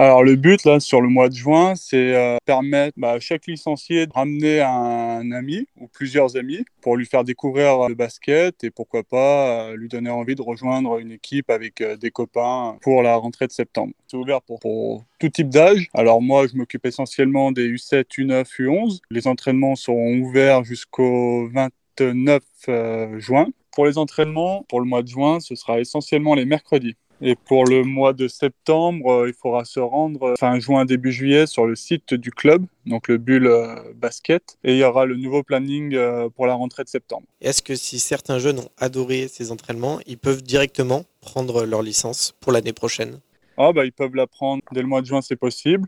Alors le but là sur le mois de juin, c'est euh, permettre bah, à chaque licencié de ramener un ami ou plusieurs amis pour lui faire découvrir le basket et pourquoi pas euh, lui donner envie de rejoindre une équipe avec euh, des copains pour la rentrée de septembre. C'est ouvert pour, pour tout type d'âge. Alors moi, je m'occupe essentiellement des U7, U9, U11. Les entraînements seront ouverts jusqu'au 29 juin. Pour les entraînements, pour le mois de juin, ce sera essentiellement les mercredis. Et pour le mois de septembre, euh, il faudra se rendre euh, fin juin, début juillet sur le site du club, donc le Bulle euh, Basket. Et il y aura le nouveau planning pour la rentrée de septembre. Est-ce que si certains jeunes ont adoré ces entraînements, ils peuvent directement prendre leur licence pour l'année prochaine? Ah bah, Ils peuvent la prendre dès le mois de juin, c'est possible.